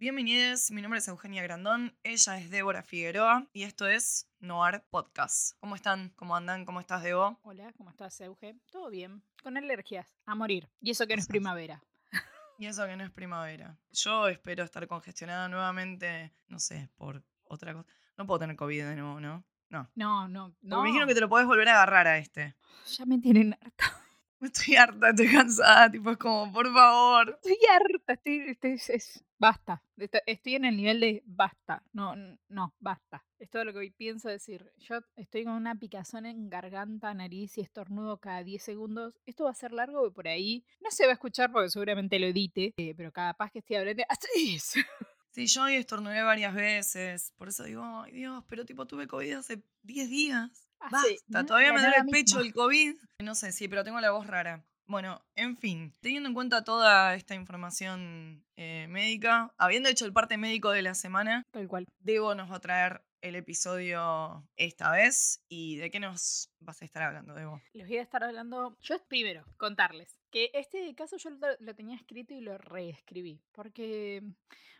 Bienvenidos, mi nombre es Eugenia Grandón, ella es Débora Figueroa y esto es Noir Podcast. ¿Cómo están? ¿Cómo andan? ¿Cómo estás, Debo? Hola, ¿cómo estás, Euge? Todo bien. Con alergias, a morir. Y eso que no es primavera. Y eso que no es primavera. Yo espero estar congestionada nuevamente, no sé, por otra cosa. No puedo tener COVID de nuevo, ¿no? No. No, no, Porque no. Me dijeron que te lo podés volver a agarrar a este. Ya me tienen harta. Estoy harta, estoy cansada, tipo, es como, por favor. Estoy harta, estoy, estoy- es- basta. Esto- Estoy en el nivel de basta. No, no, basta. Es todo lo que hoy pienso decir. Yo estoy con una picazón en garganta, nariz y estornudo cada 10 segundos. Esto va a ser largo y por ahí no se va a escuchar porque seguramente lo edite, eh, pero capaz que estoy hablando. ¡Así es! Sí, yo hoy estornudé varias veces, por eso digo, ay Dios, pero tipo tuve COVID hace 10 días. Basta, todavía me duele el pecho misma. el COVID. No sé, sí, pero tengo la voz rara. Bueno, en fin, teniendo en cuenta toda esta información eh, médica, habiendo hecho el parte médico de la semana, Tal cual. Debo nos va a traer el episodio esta vez. ¿Y de qué nos vas a estar hablando, Debo? Les voy a estar hablando. Yo primero, contarles que este caso yo lo, lo tenía escrito y lo reescribí. Porque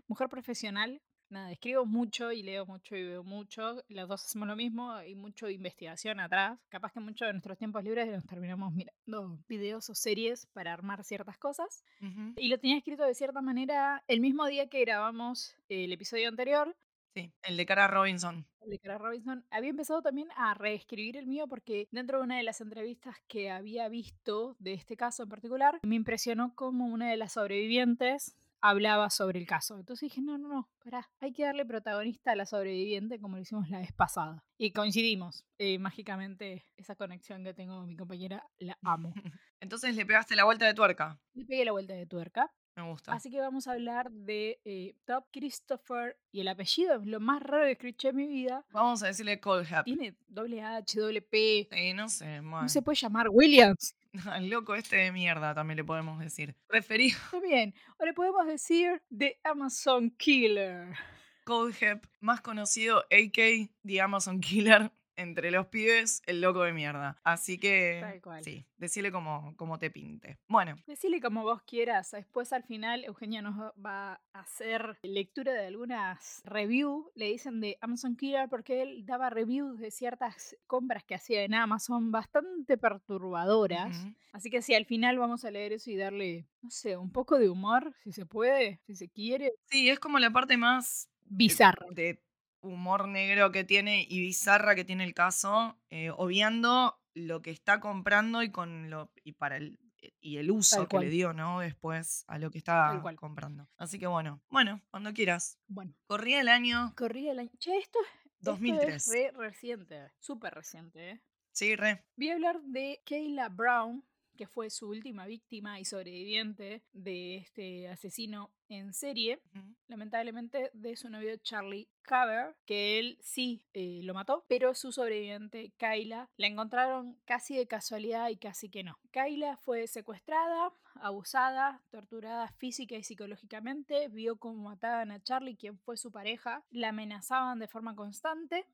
mujer profesional, nada, escribo mucho y leo mucho y veo mucho. Las dos hacemos lo mismo, hay mucho de investigación atrás. Capaz que mucho de nuestros tiempos libres nos terminamos mirando videos o series para armar ciertas cosas. Ujú. Y lo tenía escrito de cierta manera el mismo día que grabamos el episodio anterior. Sí, el de Cara Robinson. El de Cara Robinson. Había empezado también a reescribir el mío porque dentro de una de las entrevistas que había visto de este caso en particular, me impresionó como una de las sobrevivientes hablaba sobre el caso. Entonces dije, no, no, no, pará, hay que darle protagonista a la sobreviviente como lo hicimos la vez pasada. Y coincidimos. Eh, mágicamente, esa conexión que tengo con mi compañera, la amo. Entonces le pegaste la vuelta de tuerca. Le pegué la vuelta de tuerca. Me gusta. Así que vamos a hablar de eh, Top Christopher y el apellido es lo más raro que escuché en mi vida. Vamos a decirle Colhap. Tiene doble H, doble P. Sí, no sé, No se puede llamar Williams. Al loco este de mierda también le podemos decir. Referido Está bien. O le podemos decir The Amazon Killer. Coldhep, más conocido AK, The Amazon Killer, entre los pibes, el loco de mierda. Así que, Tal cual. sí, decirle como, como te pinte. Bueno, Decile como vos quieras. Después al final Eugenia nos va- a hacer lectura de algunas reviews. Le dicen de Amazon Killer porque él daba reviews de ciertas compras que hacía en Amazon bastante perturbadoras. Así que sí, al final vamos a leer eso y darle, no sé, un poco de humor, si se puede, si se quiere. sí, es como la parte más eh, Bizarro. de humor negro que tiene y bizarra que tiene el caso, eh, obviando lo que está comprando y con lo y para el y el uso que le dio, ¿no? Después a lo que cual. comprando. Así que bueno, bueno, cuando quieras. Bueno, Corría el año corría el año. Che, esto, esto 2003. es re reciente, súper reciente, ¿eh? Sí, re. Voy a hablar de Kayla Brown, que fue su última víctima y sobreviviente de este asesino en serie, lamentablemente de su novio Charlie Cover, que él sí eh, lo mató, pero su sobreviviente Kayla la encontraron casi de casualidad y casi que no. Kayla fue secuestrada, abusada, torturada física y psicológicamente, vio cómo mataban a Charlie, quien fue su pareja, la amenazaban de forma constante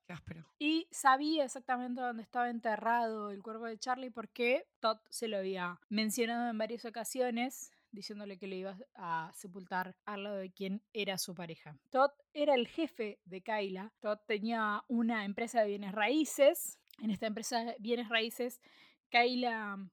y sabía exactamente dónde estaba enterrado el cuerpo de Charlie porque Todd se lo había mencionado en varias ocasiones diciéndole que le iba a sepultar al lado de quien era su pareja. Todd era el jefe de Kyla. Todd tenía una empresa de bienes raíces. En esta empresa de bienes raíces, Kyla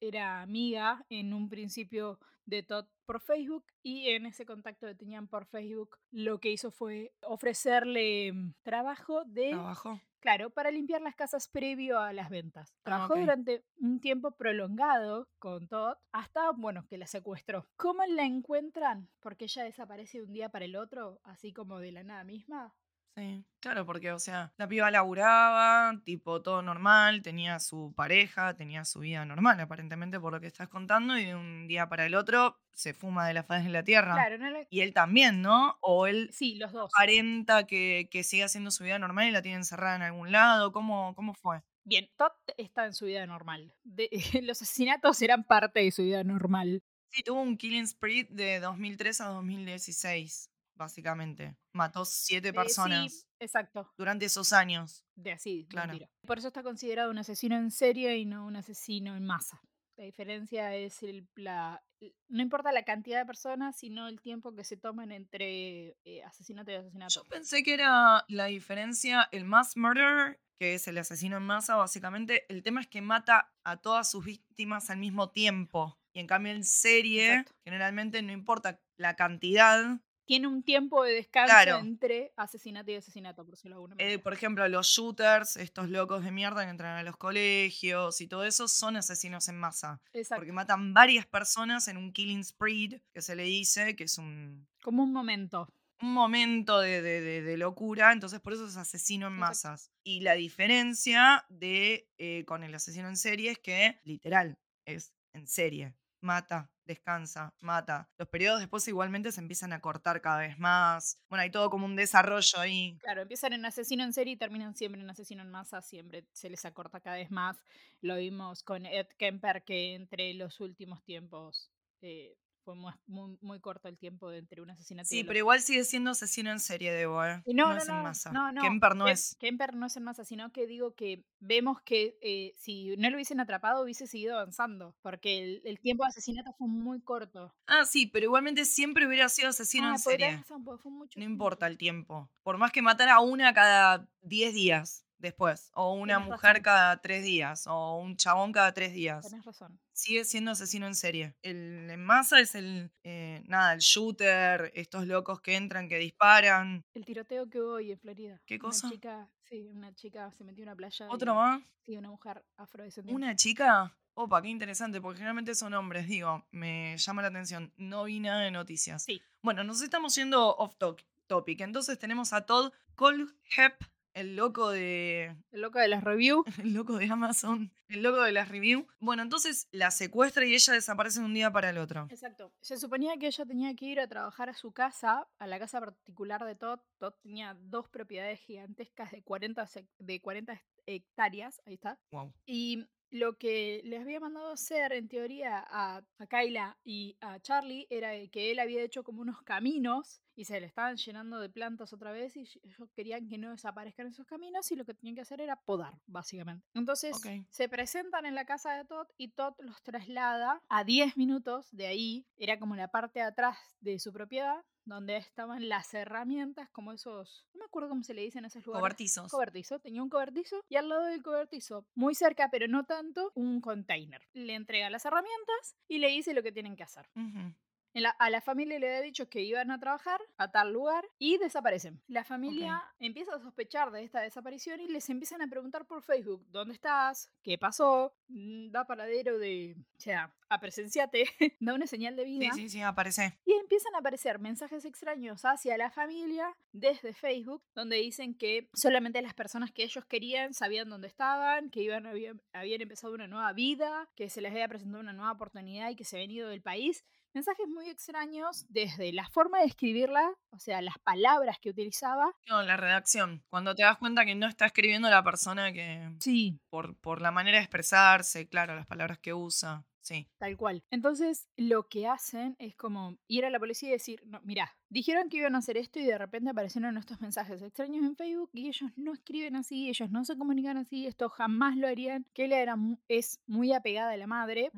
era amiga en un principio de Todd por Facebook y en ese contacto que tenían por Facebook lo que hizo fue ofrecerle mm, trabajo de ¿Trabajo? Claro, para limpiar las casas previo a las ventas. Trabajó ok. durante un tiempo prolongado con Todd hasta, bueno, que la secuestró. ¿Cómo la encuentran? Porque ella desaparece de un día para el otro, así como de la nada misma. Sí, claro, porque, o sea, la piba laburaba, tipo, todo normal, tenía su pareja, tenía su vida normal, aparentemente, por lo que estás contando, y de un día para el otro se fuma de la faz de la tierra. Claro, no le- Y él también, ¿no? O él Sí, los dos. aparenta que, que sigue haciendo su vida normal y la tiene encerrada en algún lado. ¿Cómo, cómo fue? Bien, Todd está en su vida normal. De- los asesinatos eran parte de su vida normal. Sí, tuvo un killing spree de 2003 a 2016, básicamente. Mató siete personas sí, exacto. durante esos años. De así, Claro. mentira. Por eso está considerado un asesino en serie y no un asesino en masa. La diferencia es el, la, no importa la cantidad de personas, sino el tiempo que se toman entre eh, asesinato y asesinato. Yo pensé que era la diferencia, el mass murder, que es el asesino en masa, básicamente. El tema es que mata a todas sus víctimas al mismo tiempo. Y en cambio en serie, Exacto. generalmente no importa la cantidad. Tiene un tiempo de descanso Claro. entre asesinato y asesinato, por decirlo de alguna Eh, por ejemplo, los shooters, estos locos de mierda que entran a los colegios y todo eso, son asesinos en masa. Exacto. Porque matan varias personas en un killing spree, que se le dice, que es un, Como un momento. un momento de, de- de- de locura, entonces por eso es asesino en Exacto. masas. Y la diferencia de eh, con el asesino en serie es que, literal, es en serie. Mata, descansa, mata. Los periodos después igualmente se empiezan a cortar cada vez más. Bueno, hay todo como un desarrollo ahí. Claro, empiezan en asesino en serie y terminan siempre en asesino en masa, siempre se les acorta cada vez más. Lo vimos con Ed Kemper, que entre los últimos tiempos eh, fue muy, muy, corto el tiempo de entre un asesinato y Sí, pero otro. igual sigue siendo asesino en serie, Debo, ¿eh? Y No, no, es en no, masa. no, no. Kemper no es. Kemper no es en masa, sino que digo que vemos que eh, si no lo hubiesen atrapado hubiese seguido avanzando, porque el, el tiempo de asesinato fue muy corto. Ah, sí, pero igualmente siempre hubiera sido asesino Ah, en tenés serie. razón, porque fue mucho No tiempo. importa el tiempo. Por más que matara a una cada 10 días después, o una Tenés mujer razón. cada 3 días, o un chabón cada 3 días. Tenés razón. Sigue siendo asesino en serie. El en masa es el, eh, nada, el shooter, estos locos que entran, que disparan. El tiroteo que hubo hoy en Florida. ¿Qué Una cosa? chica, sí, una chica se metió en una playa. ¿Otro y- más? Sí, una mujer afrodescendiente. ¿Una chica? Opa, qué interesante, porque generalmente son hombres, digo, me llama la atención. No vi nada de noticias. Sí. Bueno, nos estamos yendo off to- topic. Entonces tenemos a Todd Colhep, el loco de. El loco de las reviews. El loco de Amazon. El loco de las reviews. Bueno, entonces la secuestra y ella desaparece de un día para el otro. Exacto. Se suponía que ella tenía que ir a trabajar a su casa, a la casa particular de Todd. Todd tenía dos propiedades gigantescas de 40, sec- de 40 hectáreas. Ahí está. Wow. Y lo que les había mandado hacer, en teoría, a, a Kyla y a Charlie era que él había hecho como unos caminos y se le estaban llenando de plantas otra vez y ellos querían que no desaparezcan esos caminos y lo que tenían que hacer era podar, básicamente. Entonces Ok. se presentan en la casa de Todd y Todd los traslada a 10 minutos de ahí, era como la parte de atrás de su propiedad, donde estaban las herramientas, como esos, no me acuerdo cómo se le dicen a esos lugares. Cobertizos. Cobertizo, tenía un cobertizo y al lado del cobertizo, muy cerca pero no tanto, un container. Le entrega las herramientas y le dice lo que tienen que hacer. Ujú. En la- a la familia le había dicho que iban a trabajar a tal lugar y desaparecen. La familia empieza a sospechar de esta desaparición y les empiezan a preguntar por Facebook, ¿dónde estás? ¿Qué pasó? Mm, Da paradero de... O sea, a presenciate, da una señal de vida. Sí, sí, sí, aparece. Y empiezan a aparecer mensajes extraños hacia la familia desde Facebook, donde dicen que solamente las personas que ellos querían sabían dónde estaban, que iban, habían, habían empezado una nueva vida, que se les había presentado una nueva oportunidad y que se habían ido del país. Mensajes muy extraños desde la forma de escribirla, o sea, las palabras que utilizaba. No, la redacción. Cuando te das cuenta que no está escribiendo la persona que. Sí. Por, por la manera de expresarse, claro, las palabras que usa. Sí. Tal cual. Entonces, lo que hacen es como ir a la policía y decir, no, mira, dijeron que iban a hacer esto y de repente aparecieron estos mensajes extraños en Facebook y ellos no escriben así, ellos no se comunican así, esto jamás lo harían. Kayla era, es muy apegada a la madre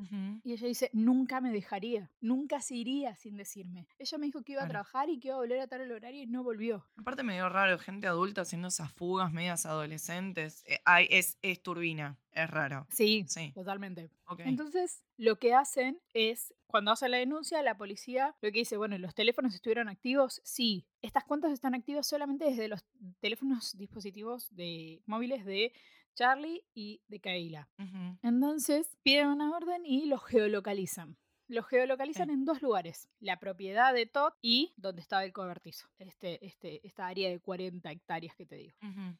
y ella dice, nunca me dejaría, nunca se iría sin decirme. Ella me dijo que iba a trabajar y que iba a volver a tal el horario y no volvió. Aparte medio raro, gente adulta haciendo esas fugas medias adolescentes. Eh, ay, es, es turbina, es raro. Sí, Sí, totalmente. Entonces, lo que hacen es, cuando hacen la denuncia, la policía lo que dice, bueno, ¿los teléfonos estuvieron activos? Sí. Estas cuentas están activas solamente desde los teléfonos dispositivos de móviles de Charlie y de Kayla. Entonces, piden una orden y los geolocalizan. lo geolocalizan en dos lugares, la propiedad de Todd y donde estaba el cobertizo, este, este, esta área de 40 hectáreas que te digo.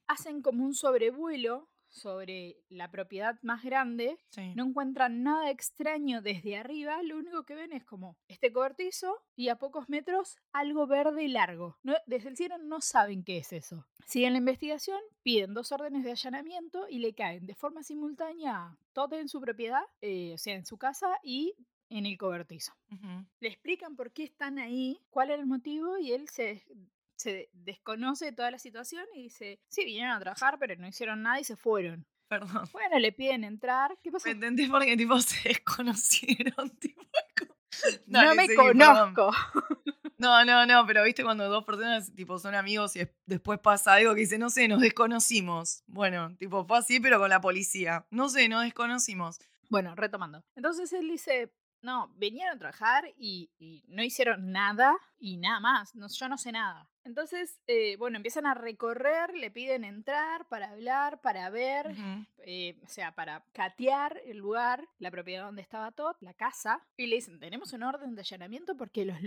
Hacen como un sobrevuelo sobre la propiedad más grande, Sí. no encuentran nada extraño desde arriba, lo único que ven es como este cobertizo y a pocos metros algo verde largo. No- desde el cielo no saben qué es eso. Siguen la investigación, piden dos órdenes de allanamiento y le caen de forma simultánea a Todd en su propiedad, eh, o sea, en su casa y en el cobertizo. Le explican por qué están ahí, cuál era el motivo y él se, se desconoce de toda la situación y dice, sí, vinieron a trabajar, pero no hicieron nada y se fueron. Perdón. Bueno, le piden entrar. ¿Qué pasó? Me entendí porque tipo se desconocieron. Tipo, no me seguí, perdón. conozco. No, no, no, pero viste cuando dos personas tipo son amigos y es- después pasa algo que dice, no sé, nos desconocimos. Bueno, tipo fue así, pero con la policía. No sé, nos desconocimos. Bueno, retomando. Entonces él dice, no, vinieron a trabajar y, y no hicieron nada y nada más. No, yo no sé nada. Entonces, eh, bueno, empiezan a recorrer, le piden entrar para hablar, para ver, eh, o sea, para catear el lugar, la propiedad donde estaba Todd, la casa, y le dicen, tenemos un orden de allanamiento porque los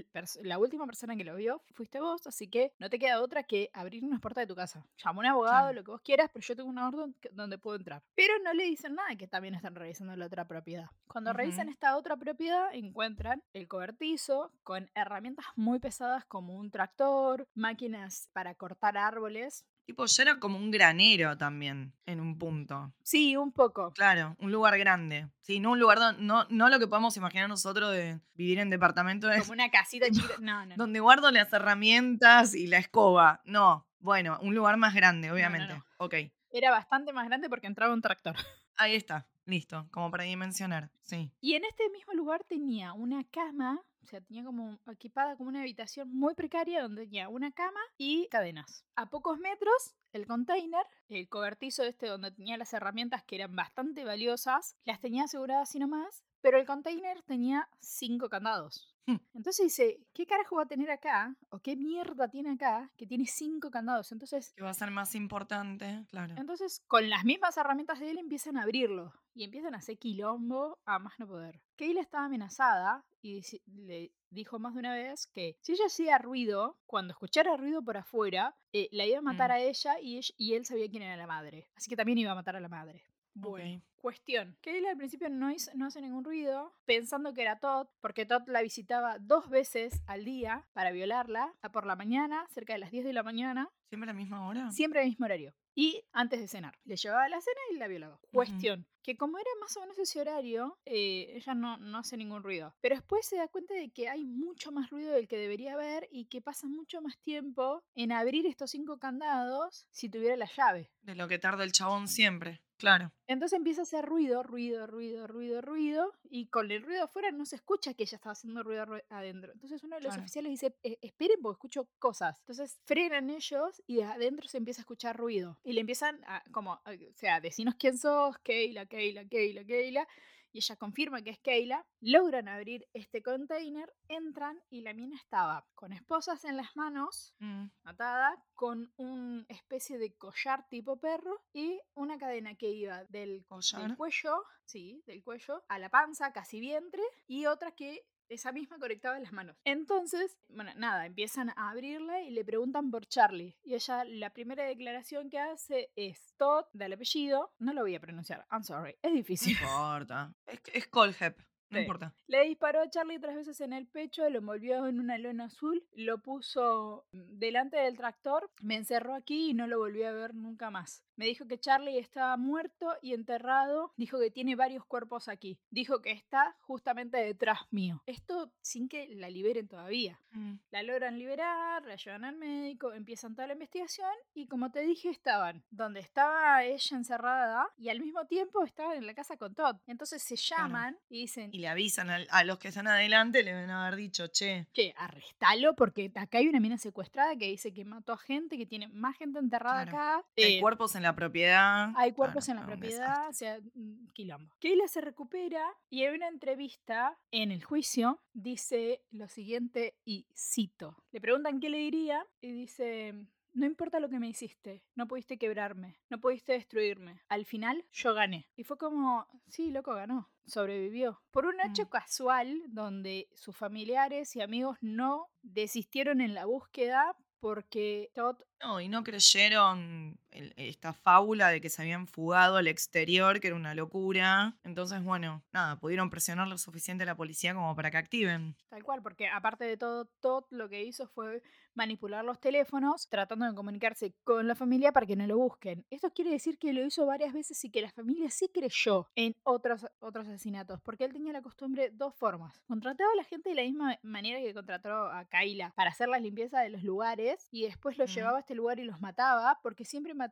la última persona que lo vio fuiste vos, así que no te queda otra que abrir unas puertas de tu casa. Llama a un abogado, lo que vos quieras, pero yo tengo una orden donde puedo entrar. Pero no le dicen nada que también están revisando la otra propiedad. Cuando revisan Ujú. esta otra propiedad, encuentran el cobertizo con herramientas muy pesadas como un tractor, máquinas para cortar árboles. Tipo, ya era como un granero también, en un punto. Sí, un poco. Claro, un lugar grande. Sí, no un lugar donde, no, no lo que podemos imaginar nosotros de vivir en departamento Como una casita chiquita. No, no. donde guardo las herramientas y la escoba. No, bueno, un lugar más grande, obviamente. no. Ok, Era bastante más grande porque entraba un tractor. ahí está, listo, como para dimensionar, sí. Y en este mismo lugar tenía una cama, o sea, tenía como equipada como una habitación muy precaria donde tenía una cama y cadenas. A pocos metros, el container, el cobertizo este donde tenía las herramientas que eran bastante valiosas, las tenía aseguradas así nomás, pero el container tenía cinco candados. Hmm. Entonces dice, ¿qué carajo va a tener acá? ¿O qué mierda tiene acá que tiene cinco candados? Entonces Que va a ser más importante, claro. entonces, con las mismas herramientas de él empiezan a abrirlo y empiezan a hacer quilombo a más no poder. Kayla estaba amenazada y le dijo más de una vez que si ella hacía ruido, cuando escuchara ruido por afuera, eh, la iba a matar Mm. a ella y, y él sabía quién era la madre. Así que también iba a matar a la madre. Bueno, Ok. cuestión. Kayla al principio no, hizo- no hace ningún ruido, pensando que era Todd, porque Todd la visitaba dos veces al día para violarla, a por la mañana, cerca de las 10 de la mañana, ¿Siempre a la misma hora? Siempre al mismo horario. Y antes de cenar. Le llevaba la cena y la violaba. Cuestión. Que como era más o menos ese horario, eh, ella no, no hace ningún ruido. Pero después se da cuenta de que hay mucho más ruido del que debería haber y que pasa mucho más tiempo en abrir estos cinco candados si tuviera la llave. De lo que tarda el chabón siempre, claro. Entonces empieza a hacer ruido, ruido, ruido, ruido, ruido. Y con el ruido afuera no se escucha que ella estaba haciendo ruido adentro. Entonces uno de los Claro. oficiales dice, "Eh, esperen porque escucho cosas. Entonces frenan ellos y de adentro se empieza a escuchar ruido. Y le empiezan a, como, a- o sea, decinos quién sos, Keila, Keila, Keila, Keila. Y ella confirma que es Keila. Logran abrir este container, entran y la mina estaba con esposas en las manos Mm, atada con una especie de collar tipo perro y una cadena que iba del, del cuello, sí, del cuello a la panza, casi vientre, y otra que esa misma conectaba las manos. Entonces, bueno, nada, empiezan a abrirla y le preguntan por Charlie. Y ella, la primera declaración que hace es Todd, del apellido, no lo voy a pronunciar, I'm sorry, es No difícil. importa. Es, es Colhep, no Sí. importa. Le disparó a Charlie tres veces en el pecho, lo envolvió en una lona azul, lo puso mm, delante del tractor, me encerró aquí y no lo volví a ver nunca más. Me dijo que Charlie estaba muerto y enterrado, dijo que tiene varios cuerpos aquí, dijo que está justamente detrás mío. Esto sin que la liberen todavía. Mm, La logran liberar, la llevan al médico, empiezan toda la investigación y como te dije estaban donde estaba ella encerrada y al mismo tiempo estaban en la casa con Todd. Entonces se Claro. llaman y dicen, Y le avisan al- a, los que están adelante, le deben haber dicho, che, che, arrestalo porque acá hay una mina secuestrada que dice que mató a gente, que tiene más gente enterrada Claro. acá. hay Eh, cuerpos en la propiedad. hay cuerpos Claro, en la propiedad, o sea, mm, quilombo. Keila se recupera y en una entrevista en el juicio dice lo siguiente y cito. Le preguntan qué le diría y dice, no importa lo que me hiciste, no pudiste quebrarme, no pudiste destruirme. Al final, yo gané. Y fue como, sí, loco, ganó. Sobrevivió. Por un hecho Mm. casual donde sus familiares y amigos no desistieron en la búsqueda porque Todd No, y no creyeron el- esta fábula de que se habían fugado al exterior, que era una locura. Entonces, bueno, nada, pudieron presionar lo suficiente a la policía como para que activen. Tal cual, porque aparte de todo, Todd lo que hizo fue manipular los teléfonos tratando de comunicarse con la familia para que no lo busquen. Esto quiere decir que lo hizo varias veces y que la familia sí creyó en otros, otros asesinatos, porque él tenía la costumbre dos formas. Contrataba a la gente de la misma manera que contrató a Kaila para hacer la limpieza de los lugares y después los Ujú. llevaba a este lugar y los mataba, porque siempre mataba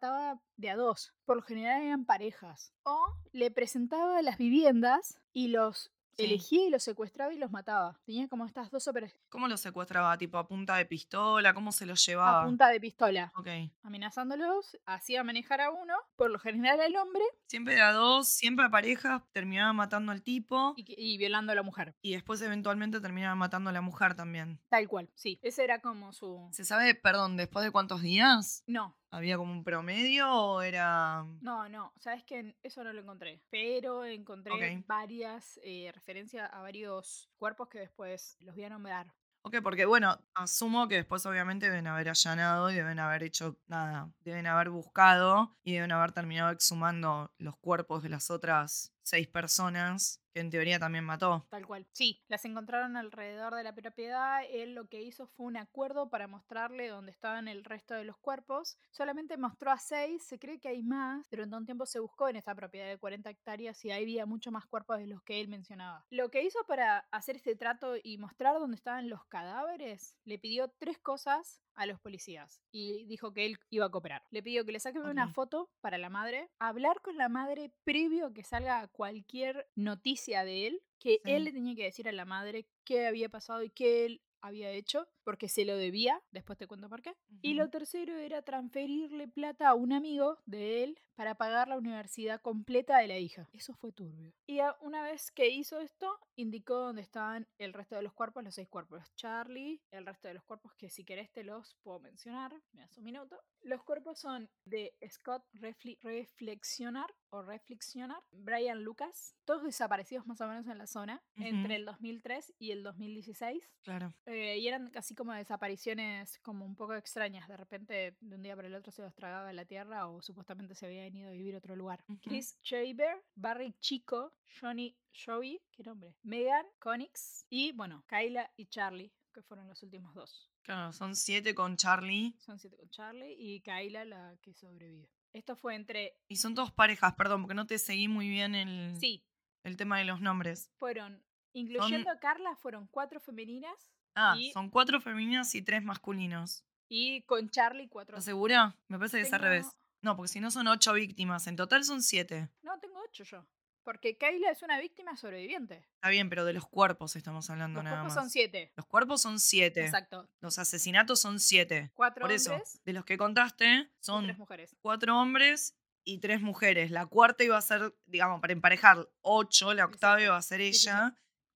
de a dos. Por lo general eran parejas. O le presentaba las viviendas y los Sí. elegía y los secuestraba y los mataba. Tenía como estas dos operaciones ¿Cómo lo secuestraba? ¿Tipo a punta de pistola? ¿Cómo se lo a llevaba? punta de pistola. Ok. Amenazándolos, hacía manejar a uno, por lo general al hombre, Siempre de a dos, siempre a parejas, terminaba matando al tipo y, y violando a la mujer. y después eventualmente terminaba matando a la mujer también. Tal cual, sí. Ese era como su... ¿Se sabe, perdón, después de cuántos días? No, ¿Había como un promedio o era...? no, no. Sabes que eso no lo encontré. Pero encontré varias eh, referencias a varios cuerpos que después los voy a nombrar. Ok, porque bueno, asumo que después obviamente deben haber allanado y deben haber hecho nada, deben haber buscado y deben haber terminado exhumando los cuerpos de las otras seis personas que en teoría también mató. Tal cual. Sí, las encontraron alrededor de la propiedad. Él lo que hizo fue un acuerdo para mostrarle dónde estaban el resto de los cuerpos. Solamente mostró a seis, se cree que hay más. Durante un tiempo se buscó en esta propiedad de 40 hectáreas y ahí había mucho más cuerpos de los que él mencionaba. Lo que hizo para hacer este trato y mostrar dónde estaban los cadáveres, le pidió tres cosas a los policías y dijo que él iba a cooperar. Le pidió que le saquen una foto para la madre, hablar con la madre previo a que salga cualquier noticia de él, que Sí. él le tenía que decir a la madre qué había pasado y qué él había hecho, porque se lo debía, después te cuento por qué. Y lo tercero era transferirle plata a un amigo de él para pagar la universidad completa de la hija. Eso fue turbio. Y una vez que hizo esto, indicó dónde estaban el resto de los cuerpos, los seis cuerpos. Charlie, el resto de los cuerpos que si querés te los puedo mencionar, me das un minuto. Los cuerpos son de Scott Reflexionar o Reflexionar, Brian Lucas, todos desaparecidos más o menos en la zona, entre el 2003 y el 2016. Claro. Eh, y eran casi como desapariciones como un poco extrañas. De repente, de un día para el otro se los tragaba la tierra o supuestamente se habían ido a vivir a otro lugar. Chris Shaver, Barry Chico, Johnny Joey, qué nombre, Megan Conix y bueno, Kyla y Charlie, que fueron los últimos dos. Claro, son siete con Charlie. Son siete con Charlie y Kyla la que sobrevive. Esto fue entre... Y son todos parejas, perdón, porque no te seguí muy bien el, Sí, el tema de los nombres. fueron, incluyendo a Carla, fueron cuatro femeninas Ah, y, son cuatro femeninas y tres masculinos. y con Charlie cuatro. ¿Estás segura? Me parece que es al revés. No, porque si no son ocho víctimas. En total son siete. No, tengo ocho yo. Porque Kayla es una víctima sobreviviente. Está bien, pero de los cuerpos estamos hablando Los nada cuerpos son siete. Los cuerpos son siete. Exacto. Los asesinatos son siete. Cuatro Por eso, hombres de los que contaste, son tres mujeres. cuatro hombres y tres mujeres. La cuarta iba a ser, digamos, para emparejar ocho, la octava Exacto. iba a ser Sí, sí, sí.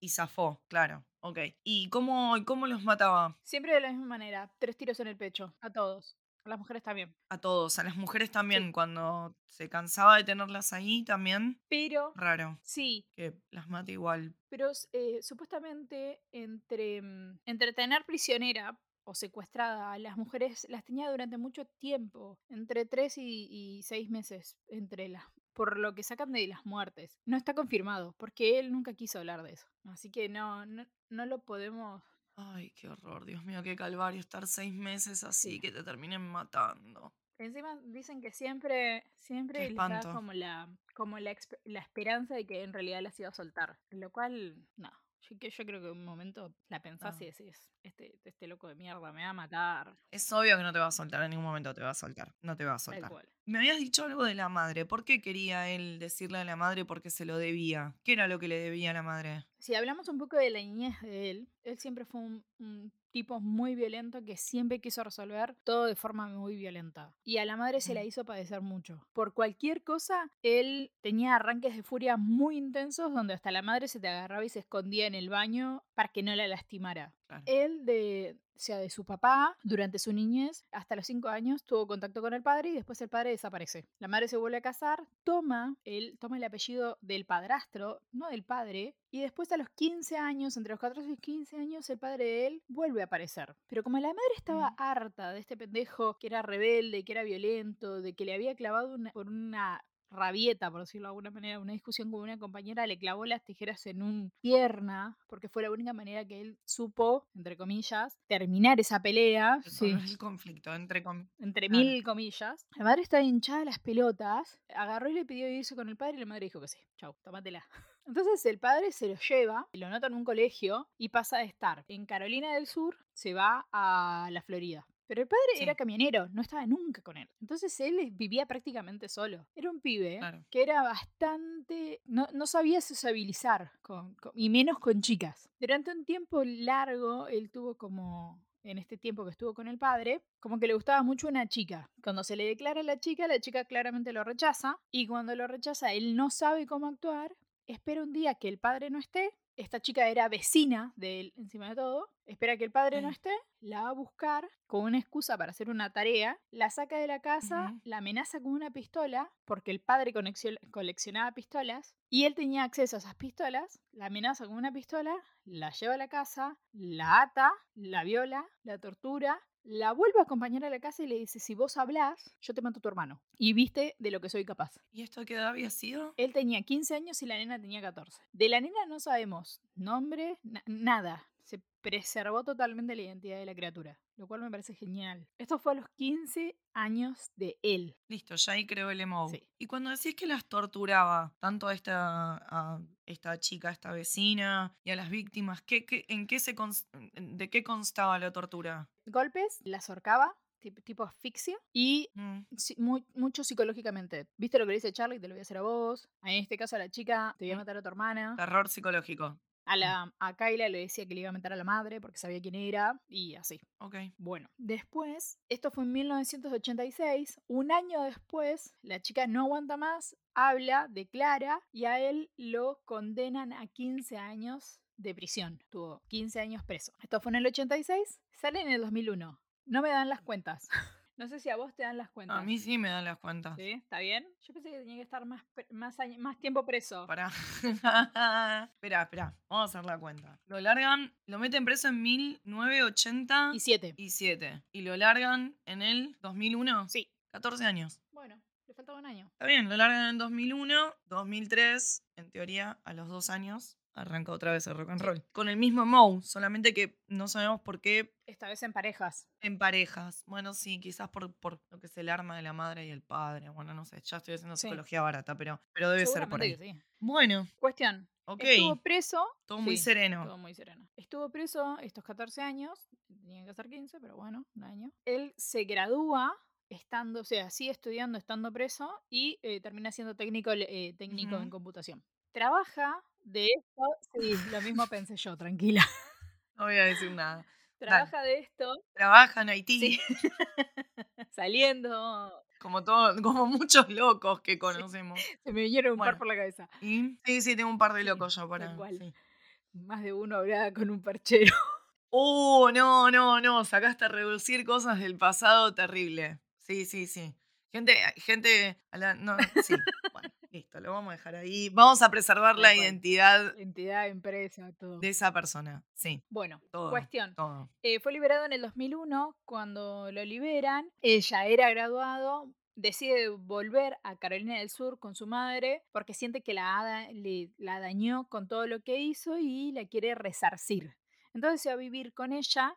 Y zafó, claro. Ok. ¿Y cómo, cómo los mataba? Siempre de la misma manera. Tres tiros en el pecho. A todos. A las mujeres también. A todos, a las mujeres también, Sí. cuando se cansaba de tenerlas ahí también. Pero, Raro, sí. que las mate igual. Pero eh, supuestamente entre, mm, entre tener prisionera o secuestrada a las mujeres las tenía durante mucho tiempo. Entre tres y, y seis meses. Entre las por lo que sacan de las muertes. No está confirmado, porque él nunca quiso hablar de eso. Así que no, no, no lo podemos Ay, qué horror, Dios mío, qué calvario estar seis meses así Sí. que te terminen matando. Encima dicen que siempre, siempre les da espanto. como la, como la, la esperanza de que en realidad las iba a soltar. Lo cual, no. Yo, que- yo creo que en un momento la pensás No. y decís, este, este loco de mierda me va a matar. Es obvio que no te va a soltar, en ningún momento te va a soltar. No te va a soltar. Me habías dicho algo de la madre. ¿Por qué quería él decirle a la madre porque se lo debía? ¿Qué era lo que le debía a la madre? Si hablamos un poco de la niñez de él, él siempre fue un, un tipo muy violento que siempre quiso resolver todo de forma muy violenta. Y a la madre se la hizo padecer mucho. Por cualquier cosa, él tenía arranques de furia muy intensos donde hasta la madre se te agarraba y se escondía en el baño para que no la lastimara. Claro. Él de, sea, de su papá, durante su niñez, hasta los cinco años, tuvo contacto con el padre y después el padre desaparece. La madre se vuelve a casar, toma el, toma el apellido del padrastro, no del padre, y después a los 15 años, entre los 14 y 15 años, el padre de él vuelve a aparecer. Pero como la madre estaba Mm. harta de este pendejo que era rebelde, que era violento, de que le había clavado una- por una rabieta, por decirlo de alguna manera, una discusión con una compañera, le clavó las tijeras en un pierna, porque fue la única manera que él supo, entre comillas, terminar esa pelea. Sí el conflicto, entre entre Claro. mil comillas. La madre estaba hinchada las pelotas, agarró y le pidió irse con el padre y la madre dijo que sí, chau, tómatela. Entonces el padre se lo lleva, lo nota en un colegio y pasa de estar en Carolina del Sur, se va a la Florida. Pero el padre Sí. era camionero, no estaba nunca con él. Entonces él vivía prácticamente solo. Era un pibe Claro. que era bastante... No, no sabía sociabilizar, con, con- y menos con chicas. Durante un tiempo largo, él tuvo como en este tiempo que estuvo con el padre, como que le gustaba mucho una chica. Cuando se le declara a la chica, la chica claramente lo rechaza y cuando lo rechaza él no sabe cómo actuar, espera un día que el padre no esté. Esta chica era vecina de él encima de todo. Espera que el padre no esté, la va a buscar con una excusa para hacer una tarea, la saca de la casa, la amenaza con una pistola, porque el padre coleccionaba pistolas y él tenía acceso a esas pistolas, la amenaza con una pistola, la lleva a la casa, la ata, la viola, la tortura, la vuelve a acompañar a la casa y le dice, si vos hablás, yo te mato a tu hermano. Y viste de lo que soy capaz. ¿Y esto qué edad había sido? Él tenía 15 años y la nena tenía 14. De la nena no sabemos nombre, na- nada. Se preservó totalmente la identidad de la criatura, lo cual me parece genial. Esto fue a los 15 años de él. Listo, ya ahí creo el emo. Sí. Y cuando decís que las torturaba, tanto a esta, a esta chica, a esta vecina y a las víctimas, ¿qué, qué- en qué se ¿de qué constaba la tortura? Golpes, las ahorcaba, tip- tipo asfixia, y Mm, mucho psicológicamente. ¿Viste lo que le dice Charlie? Te lo voy a hacer a vos. En este caso a la chica, te voy a Mm. matar a tu hermana. Terror psicológico. A, la, a Kyla le decía que le iba a matar a la madre porque sabía quién era y así. Ok. Bueno, después, esto fue en 1986, un año después, la chica no aguanta más, habla, declara y a él lo condenan a 15 años de prisión. Tuvo 15 años preso. Esto fue en el 86, sale en el 2001. No me dan las cuentas. No sé si a vos te dan las cuentas. A mí sí me dan las cuentas. ¿Sí? ¿Está bien? Yo pensé que tenía que estar más, más, más tiempo preso. Pará. espera, espera. Vamos a hacer la cuenta. Lo largan, lo meten preso en 1987 Y 7. y, siete. y lo largan en el 2001. Sí. 14 años. Bueno, le faltaba un año. Está bien, lo largan en 2001, 2003, en teoría, a los dos años, arranca otra vez el rock and roll. Con el mismo Moe, solamente que no sabemos por qué Esta vez en parejas. en parejas. Bueno, sí, quizás por, por lo que es el arma de la madre y el padre. Bueno, no sé, ya estoy haciendo Sí. psicología barata, pero, pero debe ser por ahí. Sí. Bueno, Cuestión. ok. Estuvo preso. Todo muy sereno. Todo muy sereno. Estuvo preso estos 14 años. Tenía que ser 15, pero bueno, un año. Él se gradúa estando, o sea, sigue estudiando estando preso y eh, termina siendo técnico, eh, técnico en computación. Trabaja de esto. Sí, lo mismo pensé yo, tranquila. No voy a decir nada. Trabaja de esto. Trabaja en Haití, Sí. Saliendo. como, todo, como muchos locos que conocemos. Se me vinieron un par por la cabeza. ¿Y? Sí, sí, tengo un par de locos tal para. sí. Más de uno hablaba con un parchero. Oh, no, no, no. Sacaste a reducir cosas del pasado terrible. Sí, sí, sí. Gente, gente. a la- no, sí. Bueno, listo, lo vamos a dejar ahí. Vamos a preservar la identidad Entidad, empresa, todo. de esa persona. Sí, Bueno, todo. cuestión. Todo. Eh, fue liberado en el 2001. Cuando lo liberan, ella era graduado. Decide volver a Carolina del Sur con su madre porque siente que la, hada le, la dañó con todo lo que hizo y la quiere resarcir. Entonces se va a vivir con ella.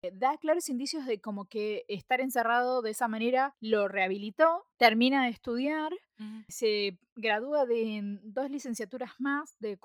Eh, da claros indicios de como que estar encerrado de esa manera lo rehabilitó, termina de estudiar, se gradúa de dos licenciaturas más, de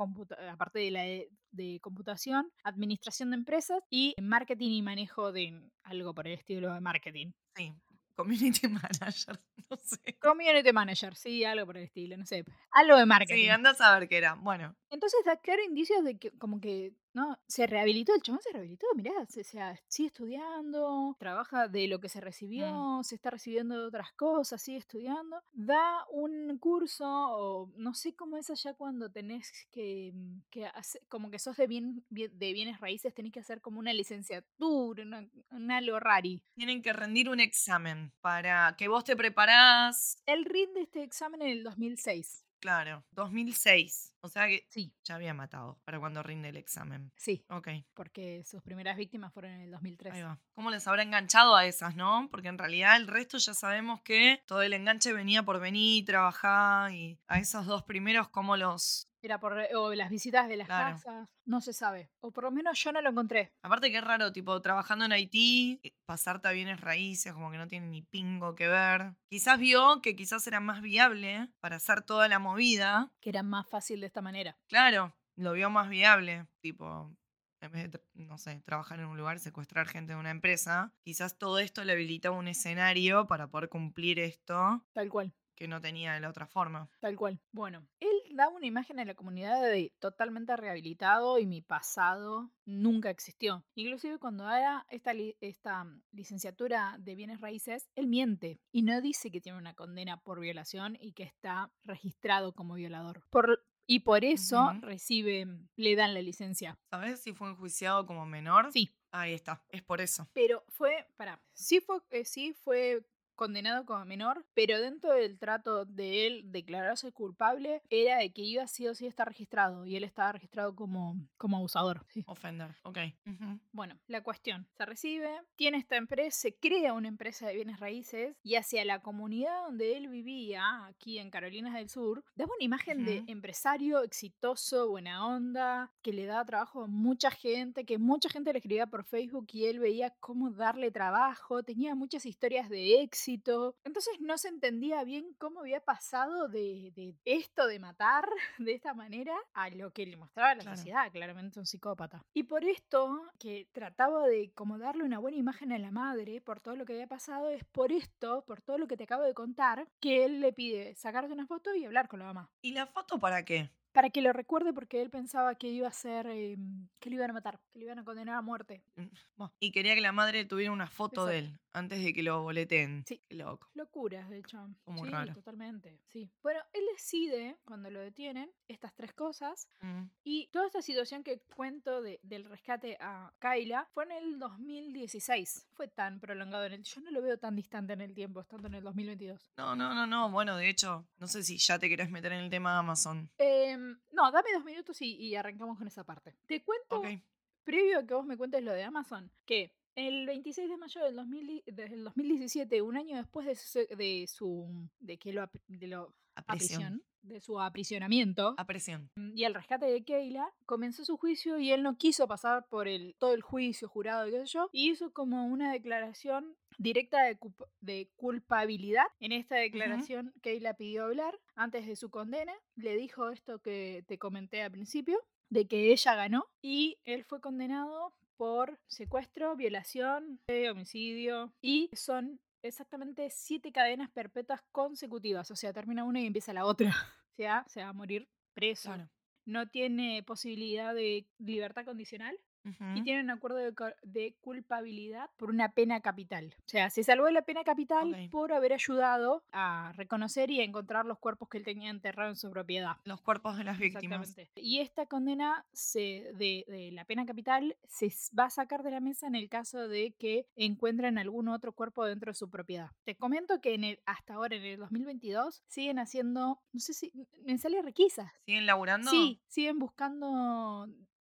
aparte de la de, de computación, administración de empresas y marketing y manejo de algo por el estilo de marketing. Sí, community manager, no sé. Community manager, sí, algo por el estilo, no sé, algo de marketing. Sí, andás a ver qué era. Bueno, Entonces da claro indicios de que como que, ¿no? Se rehabilitó, el chabón se rehabilitó, mirá, se, se- sigue estudiando, trabaja de lo que se Mm. recibió, se está recibiendo de otras cosas, sigue estudiando, da un curso o no sé cómo es allá cuando tenés que, mm, que hace- como que sos de, bien, bien- de bienes raíces, tenés que hacer como una licenciatura, una, un algo rari. Tienen que rendir un examen para que vos te preparás. Él rinde este examen en el 2006. Claro, 2006. O sea que Sí, ya había matado para cuando rinde el examen. sí, Ok, porque sus primeras víctimas fueron en el 2003. ahí va. ¿Cómo les habrá enganchado a esas, no? Porque en realidad el resto ya sabemos que todo el enganche venía por venir, trabajar y a esos dos primeros, ¿cómo los. Era por o las visitas de las Claro. casas, no se sabe. O por lo menos yo no lo encontré. Aparte que es raro, tipo, trabajando en Haití, eh, pasarte a bienes raíces, como que no tiene ni pingo que ver. Quizás vio que quizás era más viable para hacer toda la movida. Que era más fácil de esta manera. Claro, lo vio más viable, tipo, en vez de, no sé, trabajar en un lugar, secuestrar gente de una empresa, quizás todo esto le habilitaba un escenario para poder cumplir esto Tal cual, que no tenía de la otra forma. tal cual. Bueno, él da una imagen a la comunidad de totalmente rehabilitado y mi pasado nunca existió. Inclusive cuando haga esta, li- esta mm, licenciatura de bienes raíces, él miente y no dice que tiene una condena por violación y que está registrado como violador. Por, y por eso recibe, le dan la licencia. ¿Sabes si fue enjuiciado como menor? Sí, Ahí está, es por eso. Pero fue, para, sí fue, eh, sí fue condenado como menor, pero dentro del trato de él declararse culpable era de que iba sí o sí a estar registrado y él estaba registrado como, como abusador. sí. Offender, ok. Bueno, la cuestión, se recibe, tiene esta empresa, se crea una empresa de bienes raíces y hacia la comunidad donde él vivía, aquí en Carolinas del Sur, daba una imagen de empresario exitoso, buena onda, que le daba trabajo a mucha gente, que mucha gente le escribía por Facebook y él veía cómo darle trabajo, tenía muchas historias de éxito. Entonces no se entendía bien cómo había pasado de, de esto de matar de esta manera a lo que le mostraba la Claro. sociedad, claramente un psicópata. Y por esto, que trataba de como darle una buena imagen a la madre por todo lo que había pasado, es por esto, por todo lo que te acabo de contar, que él le pide sacarte una foto y hablar con la mamá. ¿Y la foto para qué? Para que lo recuerde porque él pensaba que iba a ser, eh, que lo iban a matar, que lo iban a condenar a muerte. Mm, Y quería que la madre tuviera una foto de él antes de que lo boleteen. Sí. Qué loco. Locuras, de hecho. Como sí, raro. totalmente. Sí. Bueno, él decide, cuando lo detienen, estas tres cosas. Mm, Y toda esta situación que cuento de- del rescate a Kyla fue en el 2016. Fue tan prolongado en el... Yo no lo veo tan distante en el tiempo, estando en el 2022. No, no, no, no. Bueno, de hecho, no sé si ya te querés meter en el tema Amazon. Em, no, dame dos minutos y, y arrancamos con esa parte. Te cuento, previo a que vos me cuentes lo de Amazon, que el 26 de mayo del, 2000 del 2017, un año después de su, de, su- de que lo, de lo aprisión, de su aprisionamiento, A presión. y el rescate de Keila, comenzó su juicio y él no quiso pasar por el, todo el juicio jurado y qué sé yo, y hizo como una declaración directa de, de culpabilidad. En esta declaración, Keila pidió hablar antes de su condena, le dijo esto que te comenté al principio, de que ella ganó, y él fue condenado por secuestro, violación, eh, homicidio, y son exactamente siete cadenas perpetuas consecutivas, o sea, termina una y empieza la otra. Sea, se va a morir preso. Claro. No tiene posibilidad de libertad condicional y tiene un acuerdo de, de culpabilidad por una pena capital. O sea, se salvó de la pena capital por haber ayudado a reconocer y a encontrar los cuerpos que él tenía enterrado en su propiedad. Los cuerpos de las víctimas. Exactamente. Y esta condena se, de, de la pena capital se va a sacar de la mesa en el caso de que encuentren algún otro cuerpo dentro de su propiedad. Te comento que en el, hasta ahora, en el 2022, siguen haciendo, no sé si, me sale requisas. ¿Siguen laburando? Sí, siguen buscando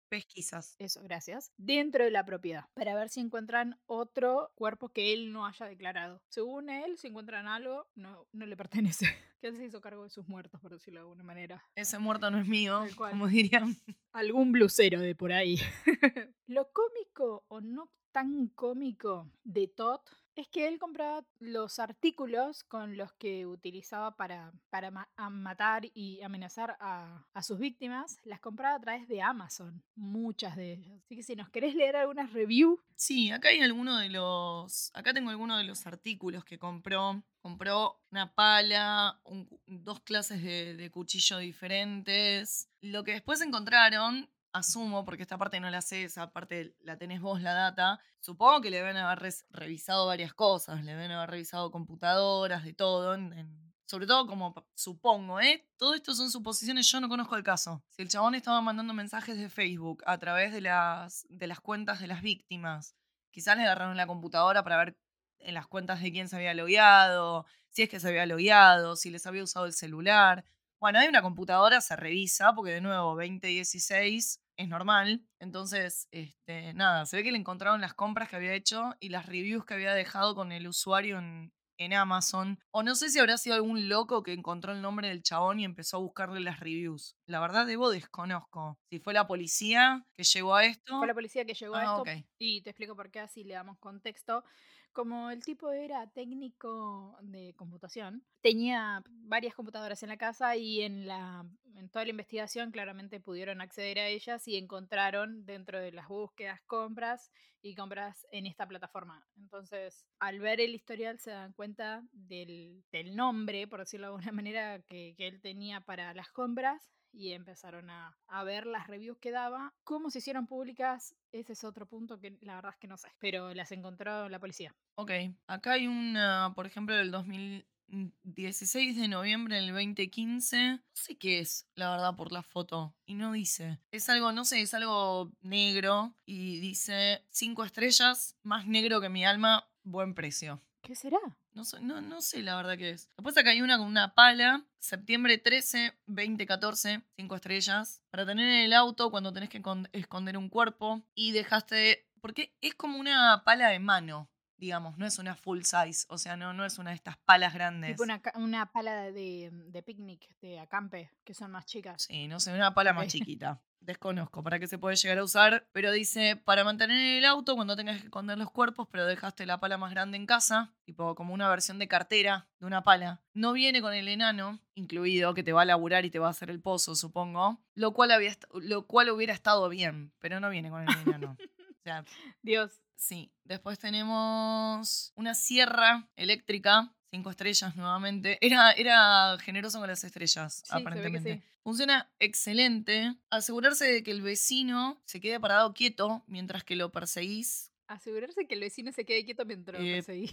Pesquisas. eso, gracias, dentro de la propiedad para ver si encuentran otro cuerpo que él no haya declarado. Según él, si encuentran algo, no, no le pertenece. Que él se hizo cargo de sus muertos, por decirlo de alguna manera. Ese muerto no es mío, como dirían. Algún blusero de por ahí. Lo cómico o no tan cómico de Todd es que él compraba los artículos con los que utilizaba para, para ma- matar y amenazar a, a sus víctimas, las compraba a través de Amazon, muchas de ellas. Así que si nos querés leer algunas reviews Sí, acá hay alguno de los. Acá tengo algunos de los artículos que compró. Compró una pala, un- dos clases de, de cuchillo diferentes. Lo que después encontraron, asumo, porque esta parte no la sé, esa parte la tenés vos, la data. Supongo que le deben haber revisado varias cosas, le deben haber revisado computadoras, de todo, en- en- sobre todo como supongo, ¿eh? Todo esto son suposiciones, yo no conozco el caso. Si el chabón estaba mandando mensajes de Facebook a través de las, de las cuentas de las víctimas, quizás le agarraron la computadora para ver en las cuentas de quién se había logueado, si es que se había logueado, si les había usado el celular. Bueno, hay una computadora, se revisa, porque de nuevo, 2016 es normal. Entonces, este, nada, se ve que le encontraron las compras que había hecho y las reviews que había dejado con el usuario en, en Amazon. O no sé si habrá sido algún loco que encontró el nombre del chabón y empezó a buscarle las reviews. La verdad, debo desconozco. Si fue la policía que llegó a esto. Fue la policía que llegó a Ah, esto y te explico por qué así le damos contexto. Como el tipo era técnico de computación, tenía varias computadoras en la casa y en, la, en toda la investigación claramente pudieron acceder a ellas y encontraron dentro de las búsquedas compras y compras en esta plataforma. Entonces, al ver el historial se dan cuenta del, del nombre, por decirlo de alguna manera, que, que él tenía para las compras y empezaron a, a ver las reviews que daba. ¿Cómo se hicieron públicas? Ese es otro punto que la verdad es que no sé, pero las encontró la policía. Ok, acá hay una, por ejemplo, del 2016 de noviembre del 2015. No sé qué es, la verdad, por la foto. Y no dice. Es algo, no sé, es algo negro. Y dice cinco estrellas, más negro que mi alma, buen precio. ¿Qué será? No sé, no, no sé la verdad qué es. Después acá hay una con una pala, septiembre 13, 2014, 5 estrellas. Para tener en el auto cuando tenés que con- esconder un cuerpo y dejaste... Porque es como una pala de mano, digamos, no es una full size, o sea, no, no es una de estas palas grandes. Tipo una, una pala de, de picnic, de acampe, que son más chicas. Sí, no sé, una pala más Ok. chiquita. Desconozco para qué se puede llegar a usar, pero dice para mantener en el auto cuando tengas que esconder los cuerpos, pero dejaste la pala más grande en casa, tipo como una versión de cartera de una pala. No viene con el enano incluido que te va a laburar y te va a hacer el pozo, supongo, lo cual había lo cual hubiera estado bien, pero no viene con el enano. sea, Dios. Sí, después tenemos una sierra eléctrica, cinco estrellas nuevamente. Era, era generoso con las estrellas, Sí, aparentemente. sí. Funciona excelente. Asegurarse de que el vecino se quede parado quieto mientras que lo perseguís. Asegurarse que el vecino se quede quieto mientras lo Eh, perseguí.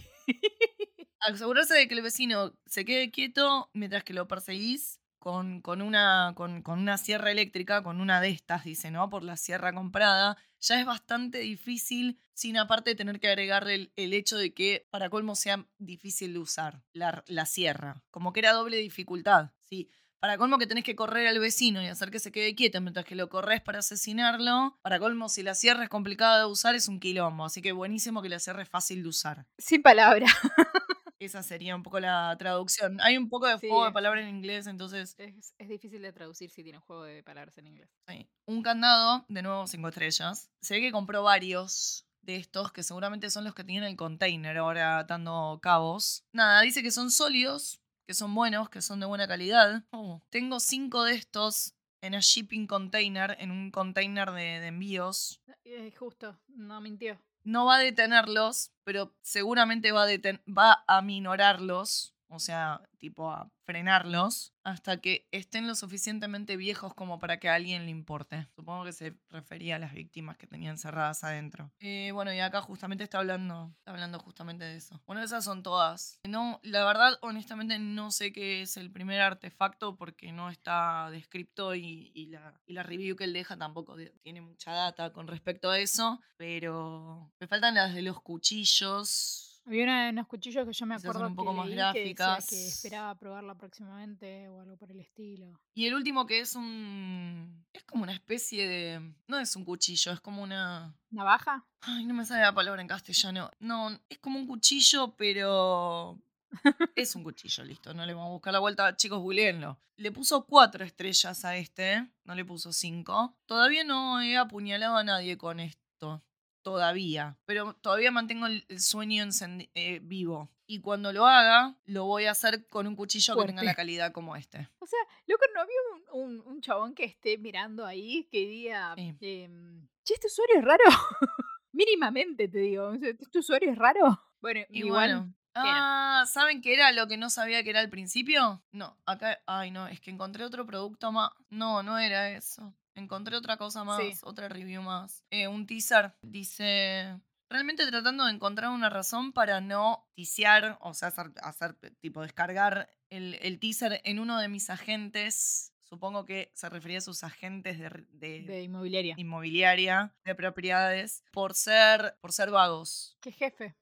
Asegurarse de que el vecino se quede quieto mientras que lo perseguís con, una, con, una sierra eléctrica, con una de estas, dice, ¿no? Por la sierra comprada. Ya es bastante difícil sin aparte tener que agregarle el, el hecho de que para colmo sea difícil de usar la, la sierra. Como que era doble dificultad, ¿sí? Para colmo que tenés que correr al vecino y hacer que se quede quieto mientras que lo corres para asesinarlo. Para colmo, si la sierra es complicada de usar, es un quilombo. Así que buenísimo que la sierra es fácil de usar. Sin palabra. Esa sería un poco la traducción. Hay un poco de Sí, juego de palabras en inglés, entonces Es, es difícil de traducir si tiene un juego de palabras en inglés. sí. un candado, de nuevo cinco estrellas. Se ve que compró varios de estos, que seguramente son los que tienen el container ahora atando cabos. Nada, dice que son sólidos, que son buenos, que son de buena calidad. Oh, tengo cinco de estos en a shipping container, en un container de, de envíos. Eh, justo, no mintió. No va a detenerlos, pero seguramente va a, va a minorarlos, o sea, tipo a frenarlos, hasta que estén lo suficientemente viejos como para que a alguien le importe. Supongo que se refería a las víctimas que tenían cerradas adentro. Eh, bueno, y acá justamente está hablando, está hablando justamente de eso. Bueno, esas son todas. No, la verdad, honestamente, no sé qué es el primer artefacto porque no está descripto y, la, review que él deja tampoco tiene mucha data con respecto a eso, pero me faltan las de los cuchillos. Había una- unos cuchillos que yo me acuerdo un poco que más leí que gráficas. esperaba probarla próximamente o algo por el estilo. Y el último que es un... Es como una especie de... No es un cuchillo, es como una... ¿Navaja? Ay, no me sale la palabra en castellano. No, es como un cuchillo, pero... Es un cuchillo, listo. No le vamos a buscar la vuelta. Chicos, googleenlo. Le puso cuatro estrellas a este. No le puso cinco. Todavía no he apuñalado a nadie con esto. Todavía. Pero todavía mantengo el, el sueño eh, vivo. Y cuando lo haga, lo voy a hacer con un cuchillo que tenga la calidad como este. O sea, loco, ¿no había un, un- un chabón que esté mirando ahí que diga, Sí. em, che, este usuario es raro? Mínimamente te digo. ¿Este usuario es raro? Bueno, Y igual. bueno. Ah, ¿saben qué era lo que no sabía que era al principio? No, acá, ay no, es que encontré otro producto más. No, no era eso. Encontré otra cosa más, Sí. otra review más. Eh, un teaser dice, realmente tratando de encontrar una razón para no ticiar, o sea, hacer, hacer, tipo descargar el, el teaser en uno de mis agentes. Supongo que se refería a sus agentes de, de- De inmobiliaria. inmobiliaria, de propiedades, por ser, por ser vagos ¿Qué jefe?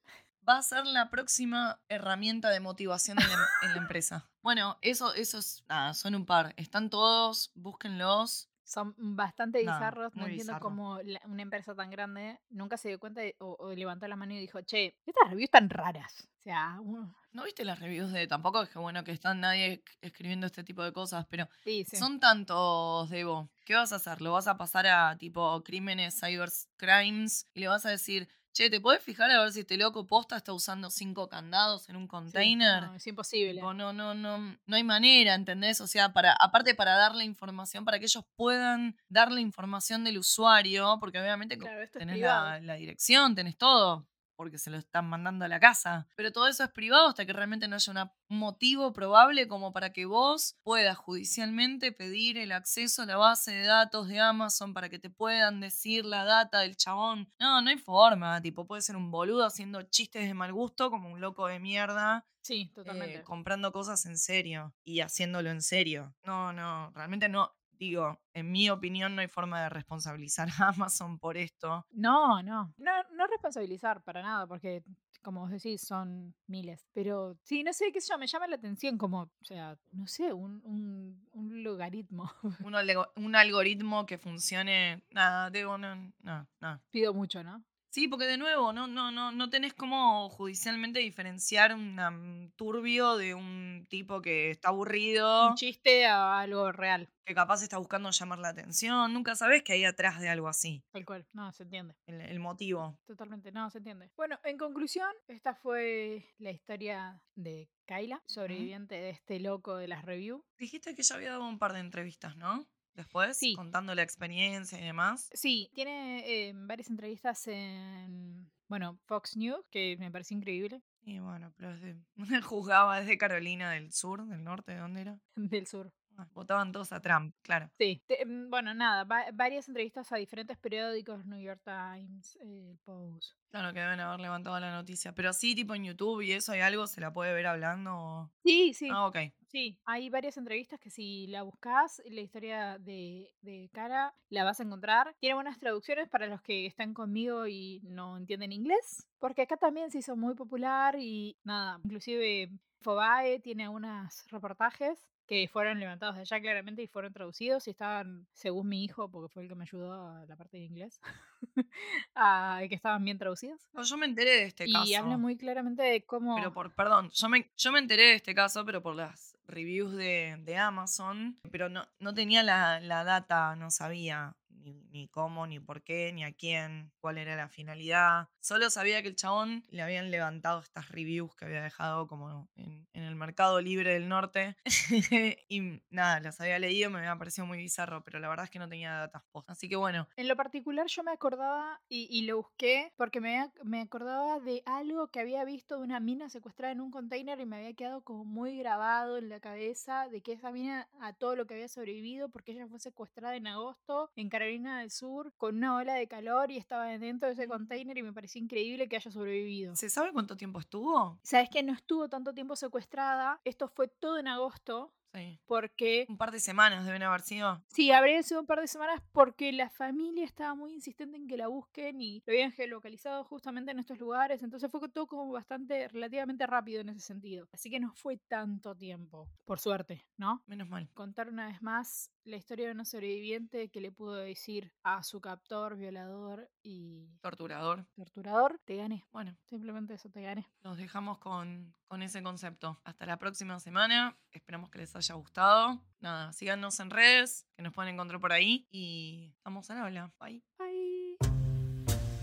va a ser la próxima herramienta de motivación en la, en la empresa. Bueno, eso, eso es, nada, son un par. Están todos, búsquenlos. Son bastante bizarros. no entiendo bizarro. cómo la- una empresa tan grande nunca se dio cuenta de- o, o levantó la mano y dijo, che, estas reviews tan raras. O sea, uno- ¿No viste las reviews de tampoco? Es que bueno que están nadie escribiendo este tipo de cosas, pero sí, sí. son tantos, Debo. ¿Qué vas a hacer? ¿Lo vas a pasar a tipo crímenes, cybercrimes? Y le vas a decir, che, ¿te puedes fijar a ver si este loco posta está usando cinco candados en un Sí, container? no, es imposible. Tipo, no, no, no, no hay manera, ¿entendés? O sea, para, aparte para darle información, para que ellos puedan darle información del usuario, porque obviamente Claro, tenés la, la dirección, tenés todo, porque se lo están mandando a la casa. Pero todo eso es privado hasta que realmente no haya una- un motivo probable como para que vos puedas judicialmente pedir el acceso a la base de datos de Amazon para que te puedan decir la data del chabón. No, no hay forma, tipo, puede ser un boludo haciendo chistes de mal gusto como un loco de mierda Sí, eh, totalmente. comprando cosas en serio y haciéndolo en serio. No, no, realmente no. Digo, en mi opinión no hay forma de responsabilizar a Amazon por esto. No, no, no, no responsabilizar para nada, porque como vos decís, son miles. Pero sí, no sé qué sé yo, me llama la atención como, o sea, no sé, un, un, un logaritmo. Un, algo- un algoritmo que funcione. Nada, digo, no, no, no. Pido mucho, ¿no? Sí, porque de nuevo, no, no, no, no tenés cómo judicialmente diferenciar un turbio de un tipo que está aburrido, Un chiste a algo real, que capaz está buscando llamar la atención. Nunca sabés que hay atrás de algo así. tal cual. No, se entiende. El, el motivo. Totalmente, no, se entiende. Bueno, en conclusión, esta fue la historia de Kyla, sobreviviente de este loco de las reviews. Dijiste que ya había dado un par de entrevistas, ¿no? Después, Sí. contando la experiencia y demás. Sí, tiene eh, varias entrevistas en, bueno, Fox News, que me parece increíble, Y bueno, pero es de, juzgaba desde Carolina del Sur, del norte, ¿de dónde era? del sur. Votaban todos a Trump, claro. Sí, te- mm, bueno, nada, va- varias entrevistas a diferentes periódicos, New York Times, eh, Post. Claro que deben haber levantado la noticia. Pero sí, tipo en YouTube y eso hay algo, se la puede ver hablando. o- Sí, sí, Ah, ok. sí. Hay varias entrevistas que si la buscas, la historia de, de Cara, la vas a encontrar. Tiene buenas traducciones para los que están conmigo y no entienden inglés, porque acá también se hizo muy popular y nada, inclusive Fobae tiene algunos reportajes que fueron levantados de allá claramente y fueron traducidos y estaban, según mi hijo, porque fue el que me ayudó a la parte de inglés, a que estaban bien traducidos. No, yo me enteré de este y caso. habla muy claramente de cómo... Pero por, perdón, yo me, yo me enteré de este caso, pero por las reviews de, de Amazon, pero no, no tenía la, la data, no sabía ni, cómo, ni por qué, ni a quién, cuál era la finalidad. Solo sabía que el chabón le habían levantado estas reviews que había dejado como en, el mercado libre del norte. y nada, las había leído, me había parecido muy bizarro, pero la verdad es que no tenía datas post. Así que bueno, En lo particular yo me acordaba y, lo busqué porque me, me acordaba de algo que había visto de una mina secuestrada en un container y me había quedado como muy grabado en la cabeza de que esa mina a todo lo que había sobrevivido porque ella fue secuestrada en agosto en Carolina del Sur con una ola de calor y estaba dentro de ese container y me pareció increíble que haya sobrevivido. ¿se sabe cuánto tiempo estuvo? Sabes que no estuvo tanto tiempo secuestrada, esto fue todo en agosto Sí. porque Un par de semanas deben haber sido. Sí, habría sido un par de semanas porque la familia estaba muy insistente en que la busquen y lo habían geolocalizado justamente en estos lugares, entonces fue todo como bastante, relativamente rápido en ese sentido. Así que no fue tanto tiempo, por suerte, ¿no? Menos mal. Contar una vez más la historia de una sobreviviente que le pudo decir a su captor, violador y Torturador. torturador, te gané. Bueno, Simplemente eso, te gané. Los dejamos con, con ese concepto. Hasta la próxima semana. Esperamos que les haya gustado. Nada, síganos en redes, que nos pueden encontrar por ahí. Y estamos al habla. Bye. Bye.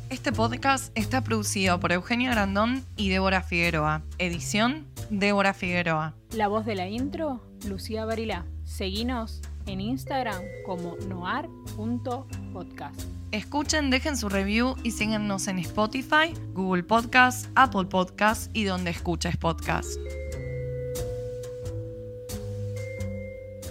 Este podcast está producido por Eugenia Grandón y Débora Figueroa. Edición, Débora Figueroa. La voz de la intro, Lucía Barilá. Seguinos en Instagram como noar.podcast. Escuchen, dejen su review y síguenos en Spotify, Google Podcast, Apple Podcast y donde escuches podcast.